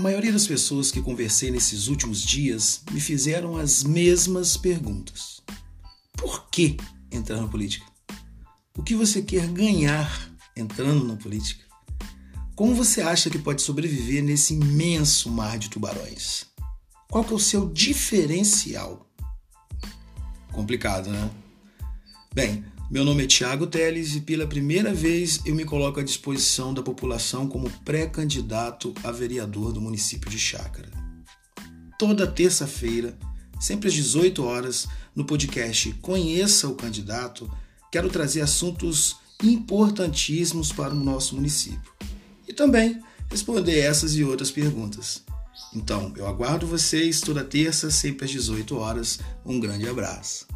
A maioria das pessoas que conversei nesses últimos dias me fizeram as mesmas perguntas. Por que entrar na política? O que você quer ganhar entrando na política? Como você acha que pode sobreviver nesse imenso mar de tubarões? Qual que é o seu diferencial? Complicado, né? Bem, meu nome é Tiago Teles e pela primeira vez eu me coloco à disposição da população como pré-candidato a vereador do município de Chácara. Toda terça-feira, sempre às 18 horas, no podcast Conheça o Candidato, quero trazer assuntos importantíssimos para o nosso município e também responder essas e outras perguntas. Então, eu aguardo vocês toda terça, sempre às 18 horas. Um grande abraço.